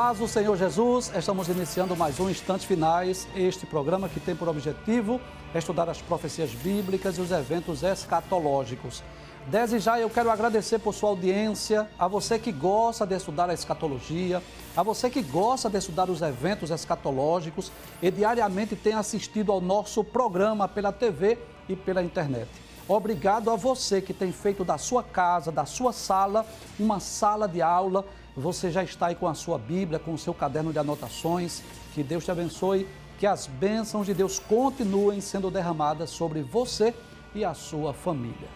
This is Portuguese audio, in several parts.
paz do Senhor Jesus, estamos iniciando mais um Instantes Finais, este programa que tem por objetivo estudar as profecias bíblicas e os eventos escatológicos. Desde já eu quero agradecer por sua audiência, a você que gosta de estudar a escatologia, a você que gosta de estudar os eventos escatológicos e diariamente tem assistido ao nosso programa pela TV e pela internet. Obrigado a você que tem feito da sua casa, da sua sala, uma sala de aula. Você já está aí com a sua Bíblia, com o seu caderno de anotações. Que Deus te abençoe, que as bênçãos de Deus continuem sendo derramadas sobre você e a sua família.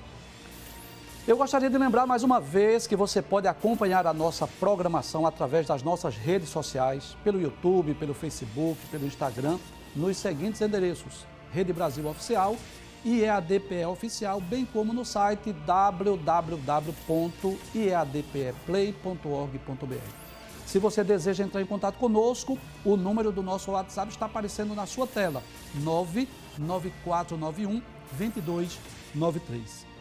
Eu gostaria de lembrar mais uma vez que você pode acompanhar a nossa programação através das nossas redes sociais, pelo YouTube, pelo Facebook, pelo Instagram, nos seguintes endereços: Rede Brasil Oficial e EADPE Oficial, bem como no site www.eadpeplay.org.br. Se você deseja entrar em contato conosco, o número do nosso WhatsApp está aparecendo na sua tela: 99491 2293.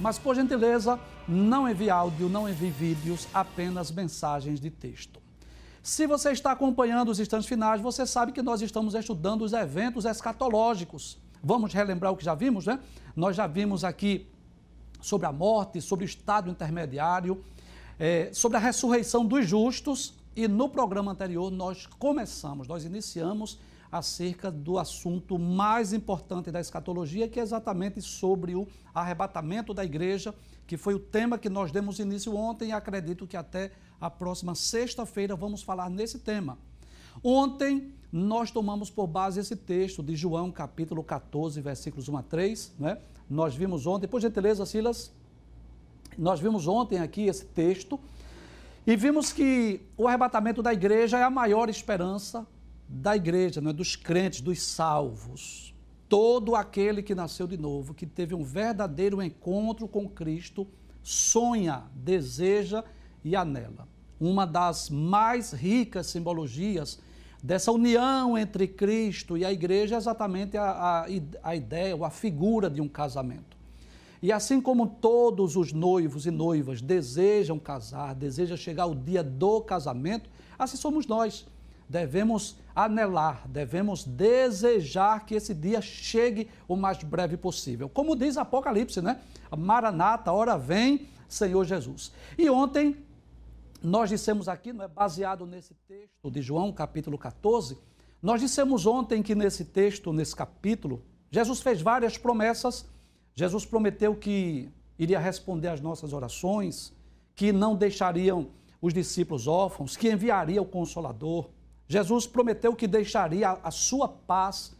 Mas, por gentileza, não envie áudio, não envie vídeos, apenas mensagens de texto. Se você está acompanhando os instantes finais, você sabe que nós estamos estudando os eventos escatológicos. Vamos relembrar o que já vimos, né? Nós já vimos aqui sobre a morte, sobre o estado intermediário, é, sobre a ressurreição dos justos, e no programa anterior nós começamos, nós iniciamos acerca do assunto mais importante da escatologia, que é exatamente sobre o arrebatamento da igreja, que foi o tema que nós demos início ontem e acredito que até a próxima sexta-feira vamos falar nesse tema. Ontem nós tomamos por base esse texto de João, capítulo 14, versículos 1 a 3, né? Nós vimos ontem, por gentileza, Silas, nós vimos ontem aqui esse texto e vimos que o arrebatamento da igreja é a maior esperança da igreja, não é? dos crentes, dos salvos. Todo aquele que nasceu de novo, que teve um verdadeiro encontro com Cristo, sonha, deseja e anela. Uma das mais ricas simbologias dessa união entre Cristo e a igreja é exatamente a, a, a ideia ou a figura de um casamento. E assim como todos os noivos e noivas desejam casar, desejam chegar ao dia do casamento, assim somos nós devemos anelar, devemos desejar que esse dia chegue o mais breve possível. Como diz Apocalipse, né? Maranata, hora vem, Senhor Jesus. E ontem nós dissemos aqui, não é baseado nesse texto de João, capítulo 14, nós dissemos ontem que nesse texto, nesse capítulo, Jesus fez várias promessas. Jesus prometeu que iria responder às nossas orações, que não deixariam os discípulos órfãos, que enviaria o consolador, Jesus prometeu que deixaria a sua paz.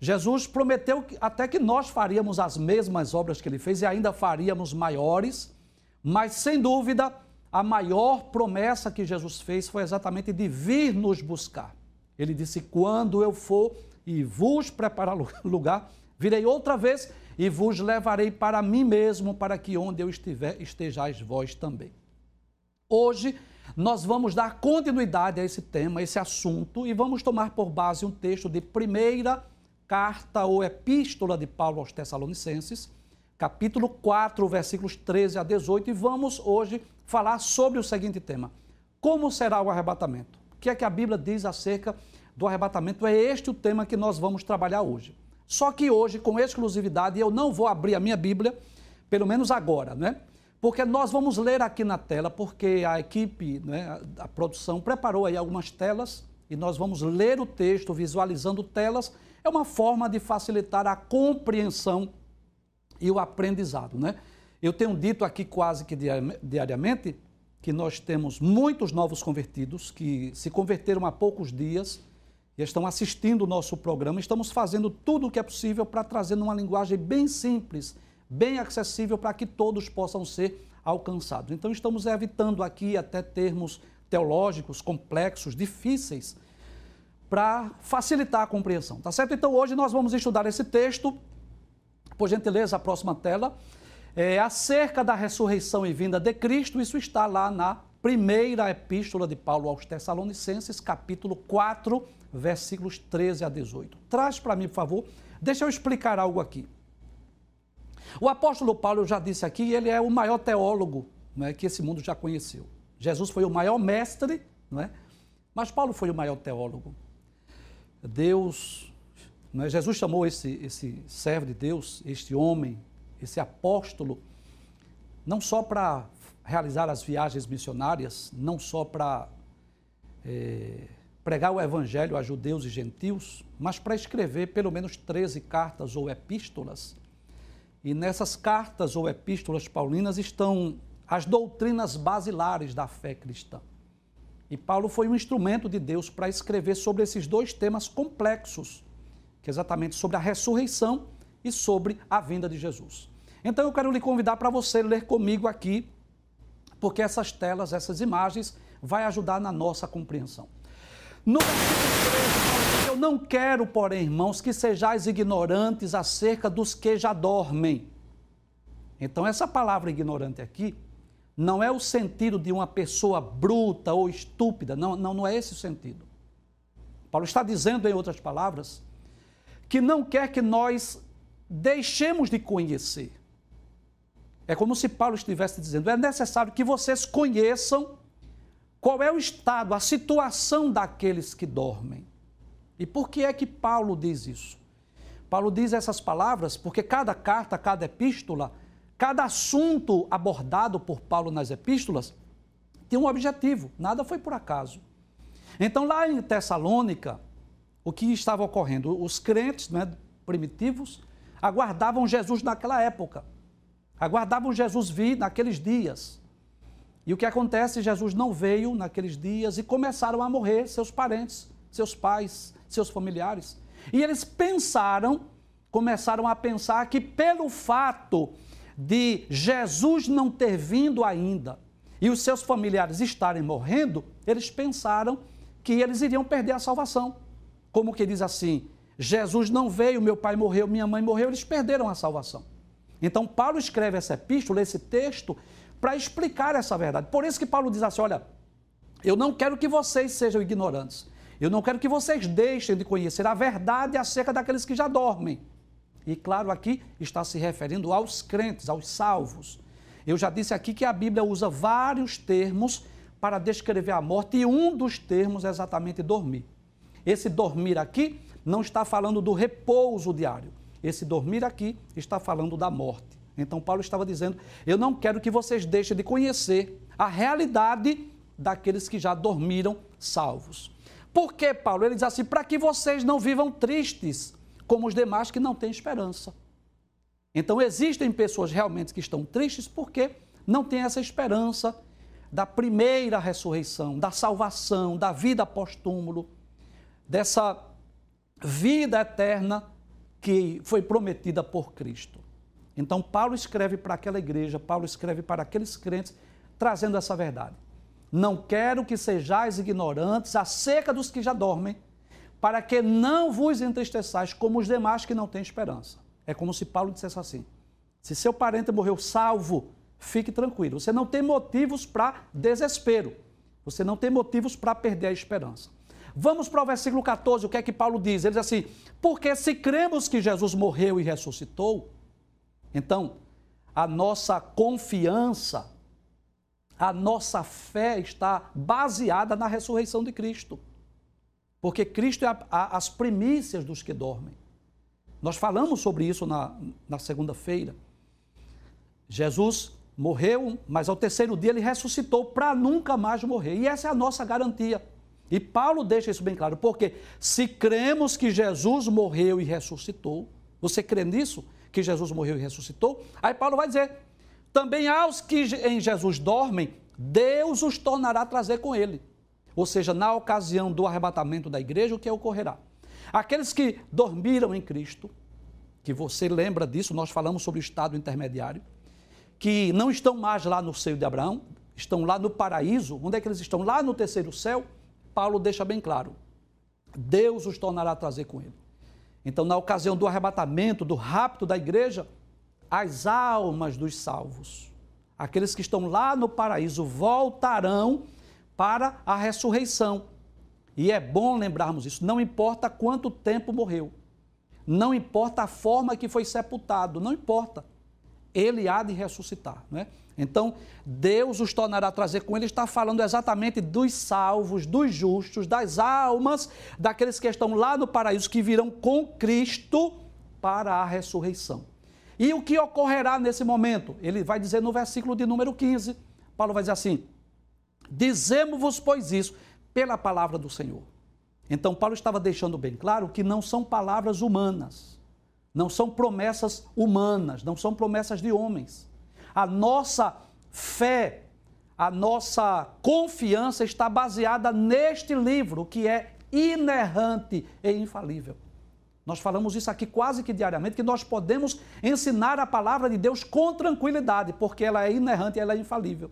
Jesus prometeu que, até que nós faríamos as mesmas obras que ele fez e ainda faríamos maiores, mas sem dúvida, a maior promessa que Jesus fez foi exatamente de vir nos buscar. Ele disse: Quando eu for e vos preparar lugar, virei outra vez e vos levarei para mim mesmo, para que onde eu estiver, estejais vós também. Hoje, nós vamos dar continuidade a esse tema, a esse assunto, e vamos tomar por base um texto de primeira carta ou epístola de Paulo aos Tessalonicenses, capítulo 4, versículos 13 a 18, e vamos hoje falar sobre o seguinte tema: Como será o arrebatamento? O que é que a Bíblia diz acerca do arrebatamento? É este o tema que nós vamos trabalhar hoje. Só que hoje, com exclusividade, eu não vou abrir a minha Bíblia, pelo menos agora, né? porque nós vamos ler aqui na tela, porque a equipe, né, a produção preparou aí algumas telas e nós vamos ler o texto visualizando telas. É uma forma de facilitar a compreensão e o aprendizado, né? Eu tenho dito aqui quase que diariamente que nós temos muitos novos convertidos que se converteram há poucos dias e estão assistindo o nosso programa. Estamos fazendo tudo o que é possível para trazer numa linguagem bem simples bem acessível para que todos possam ser alcançados. Então, estamos evitando aqui até termos teológicos complexos, difíceis, para facilitar a compreensão, tá certo? Então, hoje nós vamos estudar esse texto, por gentileza, a próxima tela, é, acerca da ressurreição e vinda de Cristo, isso está lá na primeira epístola de Paulo aos Tessalonicenses, capítulo 4, versículos 13 a 18. Traz para mim, por favor, deixa eu explicar algo aqui. O apóstolo Paulo, eu já disse aqui, ele é o maior teólogo é, que esse mundo já conheceu. Jesus foi o maior mestre não é, Mas Paulo foi o maior teólogo. Deus, né, Jesus chamou esse, esse servo de Deus, este homem, esse apóstolo, não só para realizar as viagens missionárias, não só para é, pregar o evangelho a judeus e gentios, mas para escrever pelo menos 13 cartas ou epístolas. E nessas cartas ou epístolas paulinas estão as doutrinas basilares da fé cristã. E Paulo foi um instrumento de Deus para escrever sobre esses dois temas complexos, que é exatamente sobre a ressurreição e sobre a vinda de Jesus. Então eu quero lhe convidar para você ler comigo aqui, porque essas telas, essas imagens, vai ajudar na nossa compreensão. No 13, eu não quero, porém, irmãos, que sejais ignorantes acerca dos que já dormem. Então, essa palavra ignorante aqui não é o sentido de uma pessoa bruta ou estúpida, não, não, não é esse o sentido. Paulo está dizendo, em outras palavras, que não quer que nós deixemos de conhecer. É como se Paulo estivesse dizendo: é necessário que vocês conheçam qual é o estado, a situação daqueles que dormem. E por que é que Paulo diz isso? Paulo diz essas palavras porque cada carta, cada epístola, cada assunto abordado por Paulo nas epístolas tem um objetivo, nada foi por acaso. Então, lá em Tessalônica, o que estava ocorrendo? Os crentes né, primitivos aguardavam Jesus naquela época, aguardavam Jesus vir naqueles dias. E o que acontece? Jesus não veio naqueles dias e começaram a morrer seus parentes, seus pais, seus familiares. E eles pensaram, começaram a pensar que pelo fato de Jesus não ter vindo ainda e os seus familiares estarem morrendo, eles pensaram que eles iriam perder a salvação. Como que diz assim: Jesus não veio, meu pai morreu, minha mãe morreu, eles perderam a salvação. Então Paulo escreve essa epístola, esse texto, para explicar essa verdade. Por isso que Paulo diz assim: olha, eu não quero que vocês sejam ignorantes. Eu não quero que vocês deixem de conhecer a verdade acerca daqueles que já dormem. E claro, aqui está se referindo aos crentes, aos salvos. Eu já disse aqui que a Bíblia usa vários termos para descrever a morte e um dos termos é exatamente dormir. Esse dormir aqui não está falando do repouso diário. Esse dormir aqui está falando da morte. Então, Paulo estava dizendo: Eu não quero que vocês deixem de conhecer a realidade daqueles que já dormiram salvos. Por que, Paulo? Ele diz assim: para que vocês não vivam tristes como os demais que não têm esperança. Então, existem pessoas realmente que estão tristes porque não têm essa esperança da primeira ressurreição, da salvação, da vida pós-túmulo, dessa vida eterna que foi prometida por Cristo. Então, Paulo escreve para aquela igreja, Paulo escreve para aqueles crentes, trazendo essa verdade. Não quero que sejais ignorantes acerca dos que já dormem, para que não vos entristeçais como os demais que não têm esperança. É como se Paulo dissesse assim: se seu parente morreu salvo, fique tranquilo. Você não tem motivos para desespero. Você não tem motivos para perder a esperança. Vamos para o versículo 14, o que é que Paulo diz? Ele diz assim: Porque se cremos que Jesus morreu e ressuscitou, então, a nossa confiança, a nossa fé está baseada na ressurreição de Cristo. Porque Cristo é a, a, as primícias dos que dormem. Nós falamos sobre isso na, na segunda-feira. Jesus morreu, mas ao terceiro dia ele ressuscitou para nunca mais morrer. E essa é a nossa garantia. E Paulo deixa isso bem claro, porque se cremos que Jesus morreu e ressuscitou, você crê nisso? que Jesus morreu e ressuscitou. Aí Paulo vai dizer: também aos que em Jesus dormem, Deus os tornará a trazer com ele. Ou seja, na ocasião do arrebatamento da igreja, o que ocorrerá? Aqueles que dormiram em Cristo, que você lembra disso, nós falamos sobre o estado intermediário, que não estão mais lá no seio de Abraão, estão lá no paraíso. Onde é que eles estão? Lá no terceiro céu. Paulo deixa bem claro: Deus os tornará a trazer com ele. Então, na ocasião do arrebatamento, do rapto da igreja, as almas dos salvos, aqueles que estão lá no paraíso, voltarão para a ressurreição. E é bom lembrarmos isso, não importa quanto tempo morreu, não importa a forma que foi sepultado, não importa. ele há de ressuscitar. Né? Então, Deus os tornará a trazer com ele, está falando exatamente dos salvos, dos justos, das almas, daqueles que estão lá no paraíso, que virão com Cristo para a ressurreição. E o que ocorrerá nesse momento? Ele vai dizer no versículo de número 15, Paulo vai dizer assim: Dizemos-vos, pois, isso, pela palavra do Senhor. Então, Paulo estava deixando bem claro que não são palavras humanas, não são promessas humanas, não são promessas de homens. A nossa fé, a nossa confiança está baseada neste livro, que é inerrante e infalível. Nós falamos isso aqui quase que diariamente, que nós podemos ensinar a palavra de Deus com tranquilidade, porque ela é inerrante e ela é infalível.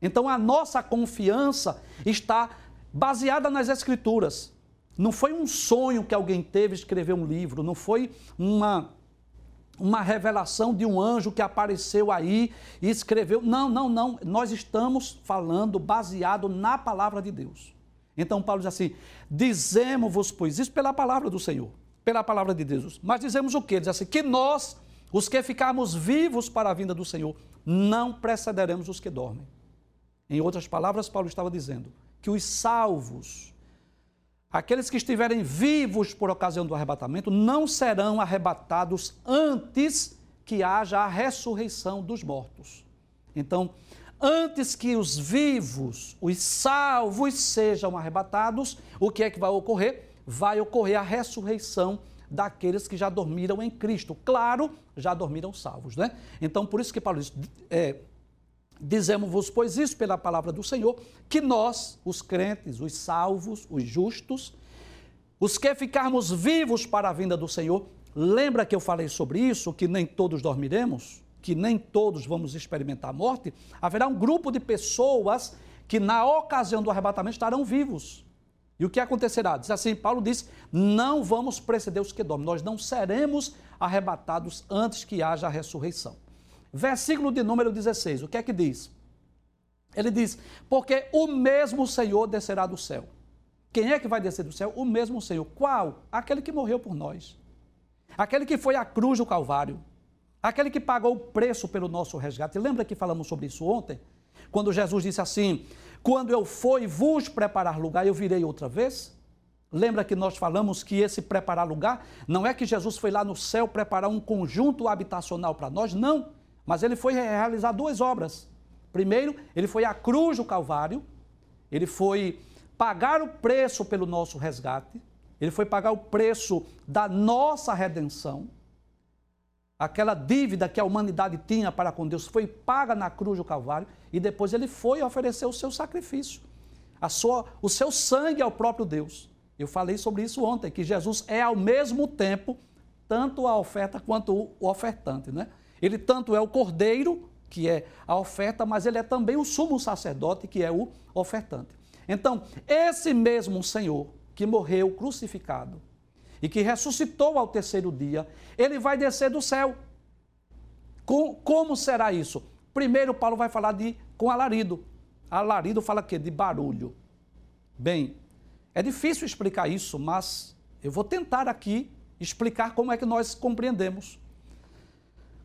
Então a nossa confiança está baseada nas Escrituras. Não foi um sonho que alguém teve escrever um livro, não foi uma, uma revelação de um anjo que apareceu aí e escreveu. Não, não, não. Nós estamos falando baseado na palavra de Deus. Então Paulo diz assim: dizemos-vos, pois, isso pela palavra do Senhor pela palavra de Deus. Mas dizemos o quê? Diz assim: que nós, os que ficarmos vivos para a vinda do Senhor, não precederemos os que dormem. Em outras palavras, Paulo estava dizendo que os salvos, aqueles que estiverem vivos por ocasião do arrebatamento, não serão arrebatados antes que haja a ressurreição dos mortos. Então, antes que os vivos, os salvos sejam arrebatados, o que é que vai ocorrer? vai ocorrer a ressurreição daqueles que já dormiram em Cristo. Claro, já dormiram salvos, né? Então, por isso que Paulo diz, é, dizemos-vos, pois isso pela palavra do Senhor, que nós, os crentes, os salvos, os justos, os que ficarmos vivos para a vinda do Senhor, lembra que eu falei sobre isso, que nem todos dormiremos, que nem todos vamos experimentar a morte, haverá um grupo de pessoas que na ocasião do arrebatamento estarão vivos. E o que acontecerá? Diz assim, Paulo diz: não vamos preceder os que dormem, nós não seremos arrebatados antes que haja a ressurreição. Versículo de número 16, o que é que diz? Ele diz: porque o mesmo Senhor descerá do céu. Quem é que vai descer do céu? O mesmo Senhor. Qual? Aquele que morreu por nós. Aquele que foi à cruz do Calvário. Aquele que pagou o preço pelo nosso resgate. Lembra que falamos sobre isso ontem? Quando Jesus disse assim: quando eu for e vos preparar lugar, eu virei outra vez? Lembra que nós falamos que esse preparar lugar não é que Jesus foi lá no céu preparar um conjunto habitacional para nós? Não. Mas ele foi realizar duas obras. Primeiro, ele foi à cruz do Calvário, ele foi pagar o preço pelo nosso resgate, ele foi pagar o preço da nossa redenção. Aquela dívida que a humanidade tinha para com Deus foi paga na cruz do Calvário e depois ele foi oferecer o seu sacrifício, a sua, o seu sangue ao próprio Deus. Eu falei sobre isso ontem, que Jesus é ao mesmo tempo tanto a oferta quanto o ofertante, né? Ele tanto é o cordeiro, que é a oferta, mas ele é também o sumo sacerdote, que é o ofertante. Então, esse mesmo Senhor que morreu crucificado, e que ressuscitou ao terceiro dia, ele vai descer do céu. Com, como será isso? Primeiro, Paulo vai falar de com alarido. Alarido fala que de barulho. Bem, é difícil explicar isso, mas eu vou tentar aqui explicar como é que nós compreendemos.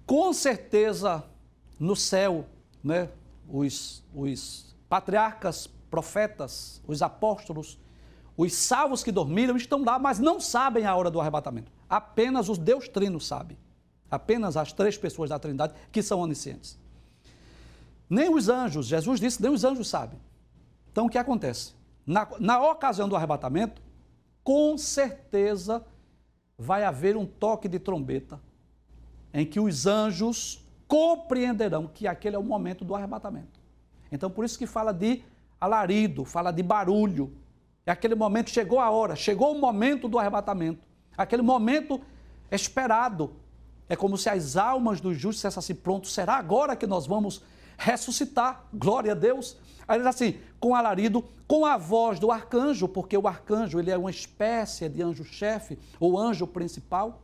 Com certeza, no céu, né, os, os patriarcas, profetas, os apóstolos, os salvos que dormiram estão lá, mas não sabem a hora do arrebatamento. Apenas os Deus Trino sabe. Apenas as três pessoas da Trindade que são oniscientes. Nem os anjos, Jesus disse, nem os anjos sabem. Então o que acontece? Na, na ocasião do arrebatamento, com certeza vai haver um toque de trombeta em que os anjos compreenderão que aquele é o momento do arrebatamento. Então, por isso que fala de alarido, fala de barulho, é aquele momento, chegou a hora, chegou o momento do arrebatamento. Aquele momento esperado. É como se as almas dos justos dissessem assim: pronto, será agora que nós vamos ressuscitar? Glória a Deus. Aí diz assim, com alarido, com a voz do arcanjo, porque o arcanjo ele é uma espécie de anjo-chefe ou anjo principal.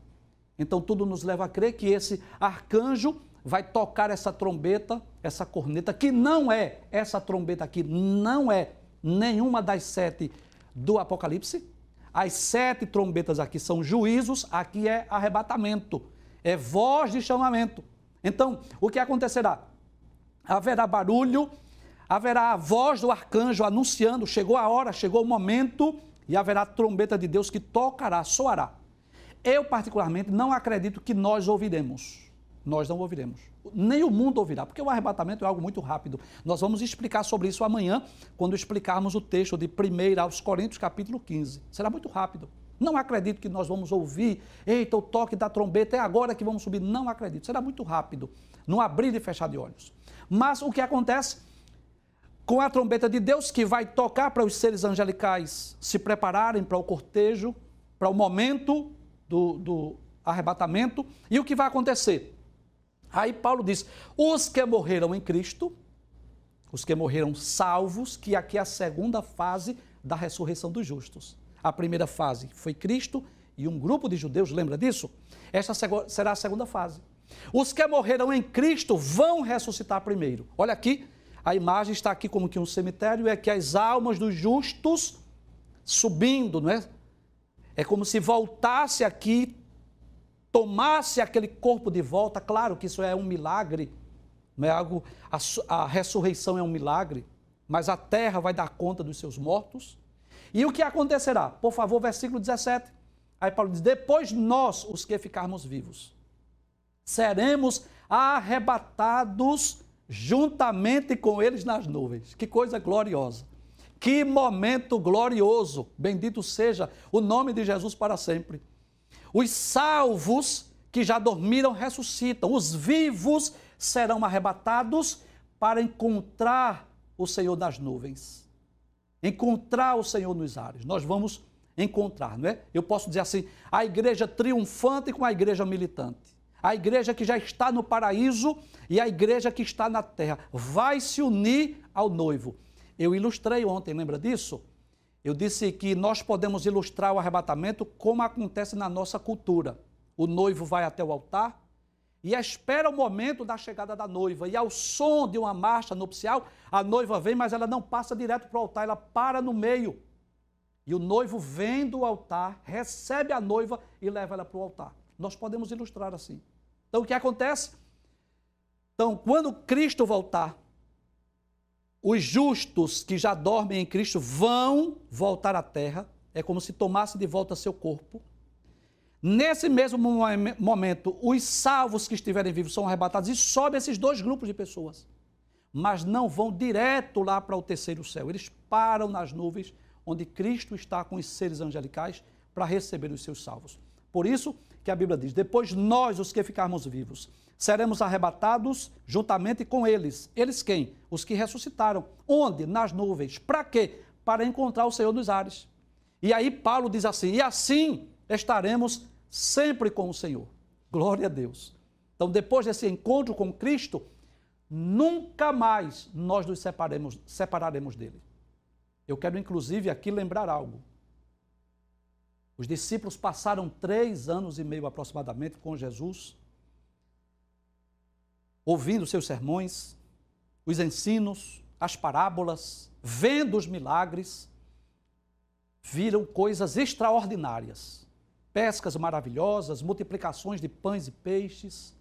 Então tudo nos leva a crer que esse arcanjo vai tocar essa trombeta, essa corneta, que não é, essa trombeta aqui não é nenhuma das sete do Apocalipse. As sete trombetas aqui são juízos, aqui é arrebatamento, é voz de chamamento. Então, o que acontecerá? Haverá barulho, haverá a voz do arcanjo anunciando: chegou a hora, chegou o momento, e haverá a trombeta de Deus que tocará, soará. Eu, particularmente, não acredito que nós ouviremos. Nós não ouviremos. Nem o mundo ouvirá, porque o arrebatamento é algo muito rápido. Nós vamos explicar sobre isso amanhã, quando explicarmos o texto de 1 aos Coríntios, capítulo 15. Será muito rápido. Não acredito que nós vamos ouvir, eita, o toque da trombeta é agora que vamos subir. Não acredito. Será muito rápido, no abrir e fechar de olhos. Mas o que acontece? Com a trombeta de Deus que vai tocar para os seres angelicais se prepararem para o cortejo, para o momento do, do arrebatamento. E o que vai acontecer? Aí Paulo diz: os que morreram em Cristo, os que morreram salvos, que aqui é a segunda fase da ressurreição dos justos. A primeira fase foi Cristo e um grupo de judeus, lembra disso? Esta será a segunda fase. Os que morreram em Cristo vão ressuscitar primeiro. Olha aqui, a imagem está aqui como que um cemitério, é que as almas dos justos subindo, não é? É como se voltasse aqui, tomasse aquele corpo de volta. Claro que isso é um milagre, não é algo. A, a ressurreição é um milagre, mas a terra vai dar conta dos seus mortos. E o que acontecerá? Por favor, versículo 17. Aí Paulo diz: Depois nós, os que ficarmos vivos, seremos arrebatados juntamente com eles nas nuvens. Que coisa gloriosa. Que momento glorioso! Bendito seja o nome de Jesus para sempre. Os salvos que já dormiram ressuscitam, os vivos serão arrebatados para encontrar o Senhor das nuvens. Encontrar o Senhor nos ares. Nós vamos encontrar, não é? Eu posso dizer assim: a igreja triunfante com a igreja militante. A igreja que já está no paraíso e a igreja que está na terra vai se unir ao noivo. Eu ilustrei ontem, lembra disso? Eu disse que nós podemos ilustrar o arrebatamento como acontece na nossa cultura. O noivo vai até o altar e espera o momento da chegada da noiva. E ao som de uma marcha nupcial, a noiva vem, mas ela não passa direto para o altar, ela para no meio. E o noivo vem do altar, recebe a noiva e leva ela para o altar. Nós podemos ilustrar assim. Então o que acontece? Então, quando Cristo voltar, os justos que já dormem em Cristo vão voltar à terra, é como se tomasse de volta seu corpo. Nesse mesmo momento, os salvos que estiverem vivos são arrebatados e sobem esses dois grupos de pessoas. Mas não vão direto lá para o terceiro céu. Eles param nas nuvens onde Cristo está com os seres angelicais para receber os seus salvos. Por isso que a Bíblia diz: depois nós, os que ficarmos vivos, seremos arrebatados juntamente com eles. Eles quem? Os que ressuscitaram. Onde? Nas nuvens. Para quê? Para encontrar o Senhor nos ares. E aí Paulo diz assim: e assim estaremos sempre com o Senhor. Glória a Deus. Então, depois desse encontro com Cristo, nunca mais nós nos separemos, separaremos dele. Eu quero, inclusive, aqui lembrar algo. Os discípulos passaram três anos e meio aproximadamente com Jesus ouvindo seus sermões, os ensinos, as parábolas, vendo os milagres, viram coisas extraordinárias. Pescas maravilhosas, multiplicações de pães e peixes.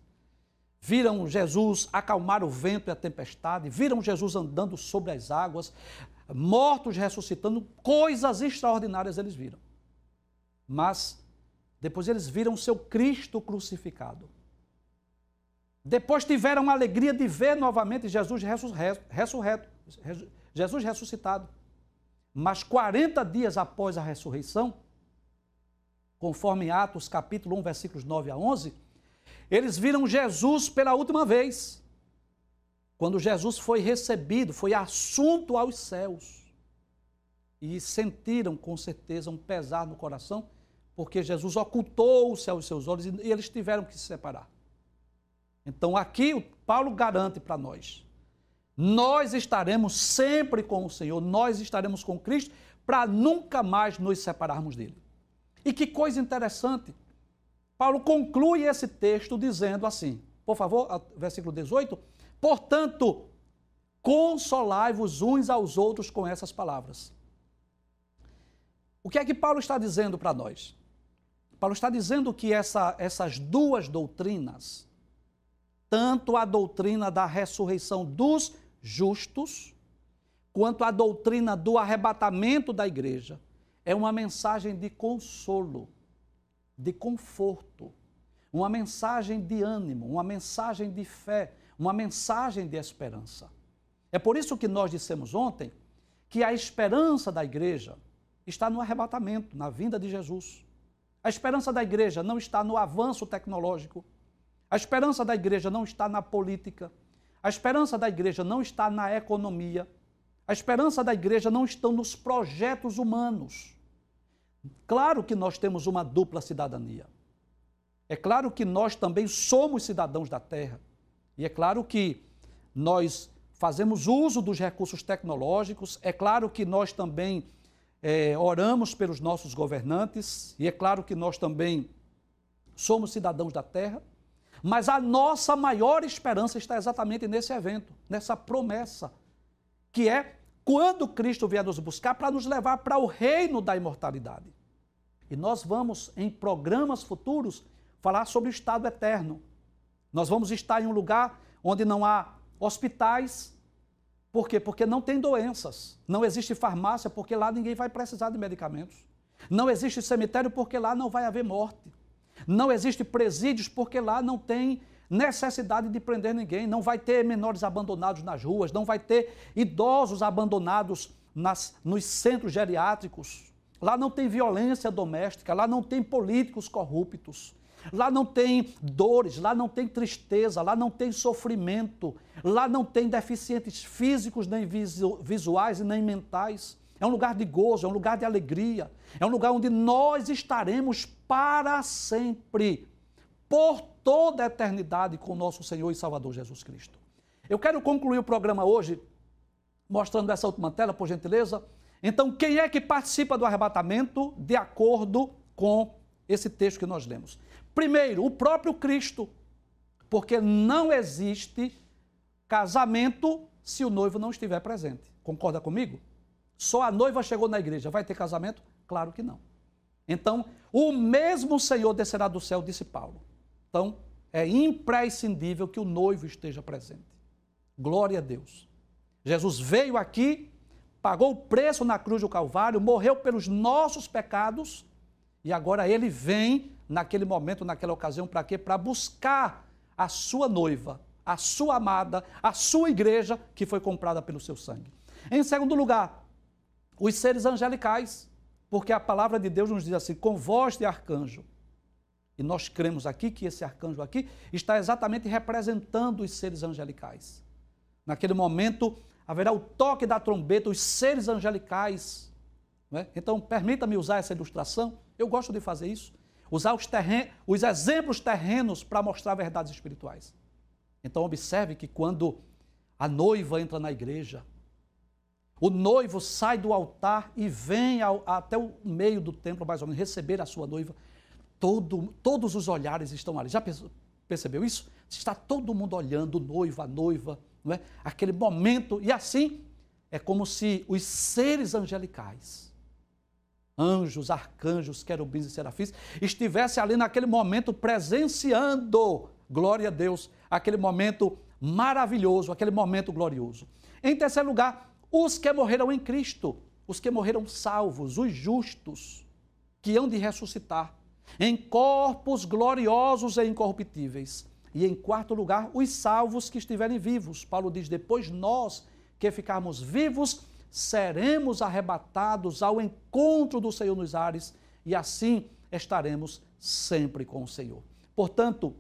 Viram Jesus acalmar o vento e a tempestade, viram Jesus andando sobre as águas, mortos ressuscitando, coisas extraordinárias eles viram. Mas depois eles viram seu Cristo crucificado. Depois tiveram a alegria de ver novamente Jesus ressurreto, Jesus ressuscitado. Mas 40 dias após a ressurreição, conforme Atos capítulo 1, versículos 9 a 11, eles viram Jesus pela última vez. Quando Jesus foi recebido, foi assunto aos céus. E sentiram com certeza um pesar no coração, porque Jesus ocultou-se aos seus olhos e eles tiveram que se separar. Então aqui o Paulo garante para nós: nós estaremos sempre com o Senhor, nós estaremos com Cristo para nunca mais nos separarmos dele. E que coisa interessante. Paulo conclui esse texto dizendo assim, por favor, versículo 18: Portanto, consolai-vos uns aos outros com essas palavras. O que é que Paulo está dizendo para nós? Paulo está dizendo que essa, essas duas doutrinas, tanto a doutrina da ressurreição dos justos, quanto a doutrina do arrebatamento da igreja, é uma mensagem de consolo, de conforto, uma mensagem de ânimo, uma mensagem de fé, uma mensagem de esperança. É por isso que nós dissemos ontem que a esperança da igreja está no arrebatamento, na vinda de Jesus. A esperança da igreja não está no avanço tecnológico. A esperança da igreja não está na política. A esperança da igreja não está na economia. A esperança da igreja não está nos projetos humanos. Claro que nós temos uma dupla cidadania. É claro que nós também somos cidadãos da terra. E é claro que nós fazemos uso dos recursos tecnológicos, é claro que nós também é, oramos pelos nossos governantes, e é claro que nós também somos cidadãos da terra, mas a nossa maior esperança está exatamente nesse evento, nessa promessa, que é quando Cristo vier nos buscar para nos levar para o reino da imortalidade. E nós vamos, em programas futuros, falar sobre o estado eterno. Nós vamos estar em um lugar onde não há hospitais. Por quê? Porque não tem doenças. Não existe farmácia, porque lá ninguém vai precisar de medicamentos. Não existe cemitério, porque lá não vai haver morte. Não existe presídios, porque lá não tem necessidade de prender ninguém. Não vai ter menores abandonados nas ruas, não vai ter idosos abandonados nas, nos centros geriátricos. Lá não tem violência doméstica, lá não tem políticos corruptos. Lá não tem dores, lá não tem tristeza, lá não tem sofrimento, lá não tem deficientes físicos, nem visuais e nem mentais. É um lugar de gozo, é um lugar de alegria, é um lugar onde nós estaremos para sempre, por toda a eternidade, com nosso Senhor e Salvador Jesus Cristo. Eu quero concluir o programa hoje mostrando essa última tela, por gentileza. Então, quem é que participa do arrebatamento de acordo com esse texto que nós lemos? Primeiro, o próprio Cristo, porque não existe casamento se o noivo não estiver presente. Concorda comigo? Só a noiva chegou na igreja, vai ter casamento? Claro que não. Então, o mesmo Senhor descerá do céu, disse Paulo. Então, é imprescindível que o noivo esteja presente. Glória a Deus. Jesus veio aqui, pagou o preço na cruz do Calvário, morreu pelos nossos pecados e agora ele vem naquele momento, naquela ocasião, para quê? Para buscar a sua noiva, a sua amada, a sua igreja que foi comprada pelo seu sangue. Em segundo lugar, os seres angelicais, porque a palavra de Deus nos diz assim: com voz de arcanjo. E nós cremos aqui que esse arcanjo aqui está exatamente representando os seres angelicais. Naquele momento haverá o toque da trombeta, os seres angelicais. É? Então, permita-me usar essa ilustração. Eu gosto de fazer isso usar os, terren os exemplos terrenos para mostrar verdades espirituais. Então, observe que quando a noiva entra na igreja, o noivo sai do altar e vem ao, até o meio do templo, mais ou menos, receber a sua noiva. Todo, todos os olhares estão ali. Já percebeu isso? Está todo mundo olhando, o noivo, a noiva, não é? aquele momento. E assim, é como se os seres angelicais anjos, arcanjos, querubins e serafins, estivesse ali naquele momento presenciando, glória a Deus, aquele momento maravilhoso, aquele momento glorioso. Em terceiro lugar, os que morreram em Cristo, os que morreram salvos, os justos, que hão de ressuscitar, em corpos gloriosos e incorruptíveis. E em quarto lugar, os salvos que estiverem vivos. Paulo diz: depois nós que ficarmos vivos, seremos arrebatados ao encontro do Senhor nos ares e assim estaremos sempre com o Senhor. Portanto,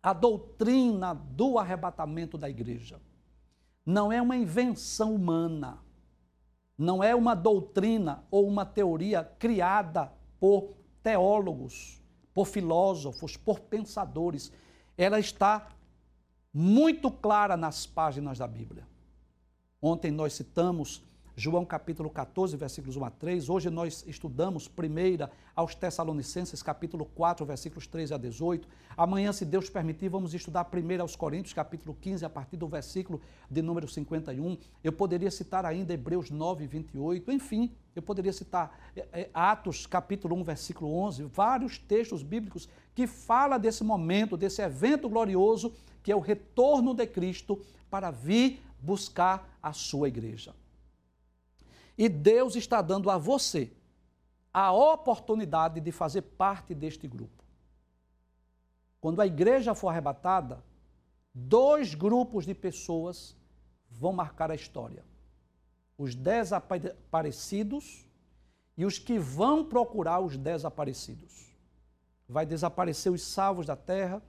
a doutrina do arrebatamento da igreja não é uma invenção humana, não é uma doutrina ou uma teoria criada por teólogos, por filósofos, por pensadores. Ela está muito clara nas páginas da Bíblia. Ontem nós citamos João capítulo 14, versículos 1 a 3. Hoje nós estudamos primeira aos Tessalonicenses, capítulo 4, versículos 13 a 18. Amanhã, se Deus permitir, vamos estudar primeira aos Coríntios, capítulo 15, a partir do versículo de número 51. Eu poderia citar ainda Hebreus 9, 28. Enfim, eu poderia citar é, é, Atos, capítulo 1, versículo 11. Vários textos bíblicos que falam desse momento, desse evento glorioso, que é o retorno de Cristo para vir buscar a sua igreja. E Deus está dando a você a oportunidade de fazer parte deste grupo. Quando a igreja for arrebatada, dois grupos de pessoas vão marcar a história: os desaparecidos e os que vão procurar os desaparecidos. Vai desaparecer os salvos da terra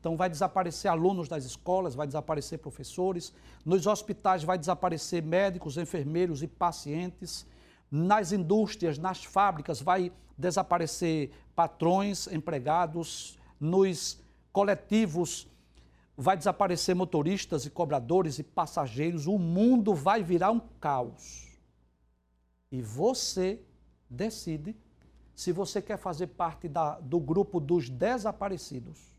então, vai desaparecer alunos das escolas, vai desaparecer professores, nos hospitais vai desaparecer médicos, enfermeiros e pacientes, nas indústrias, nas fábricas, vai desaparecer patrões, empregados, nos coletivos, vai desaparecer motoristas e cobradores e passageiros, o mundo vai virar um caos. E você decide se você quer fazer parte da, do grupo dos desaparecidos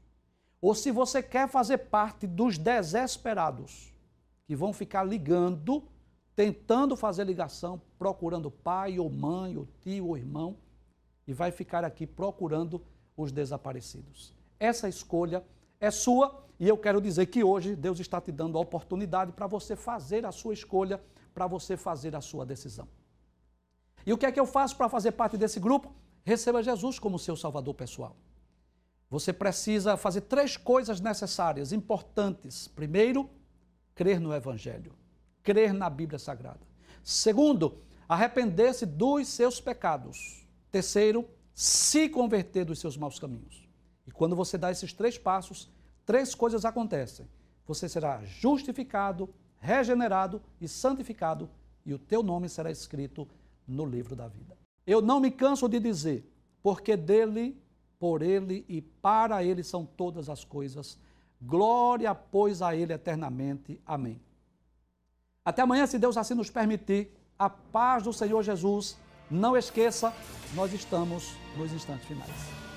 ou se você quer fazer parte dos desesperados, que vão ficar ligando, tentando fazer ligação, procurando pai ou mãe, ou tio ou irmão, e vai ficar aqui procurando os desaparecidos. Essa escolha é sua e eu quero dizer que hoje Deus está te dando a oportunidade para você fazer a sua escolha, para você fazer a sua decisão. E o que é que eu faço para fazer parte desse grupo? Receba Jesus como seu salvador pessoal. Você precisa fazer três coisas necessárias, importantes. Primeiro, crer no Evangelho, crer na Bíblia Sagrada. Segundo, arrepender-se dos seus pecados. Terceiro, se converter dos seus maus caminhos. E quando você dá esses três passos, três coisas acontecem. Você será justificado, regenerado e santificado, e o teu nome será escrito no livro da vida. Eu não me canso de dizer, porque dele por ele e para ele são todas as coisas. Glória, pois, a ele eternamente. Amém. Até amanhã, se Deus assim nos permitir. A paz do Senhor Jesus. Não esqueça, nós estamos nos instantes finais.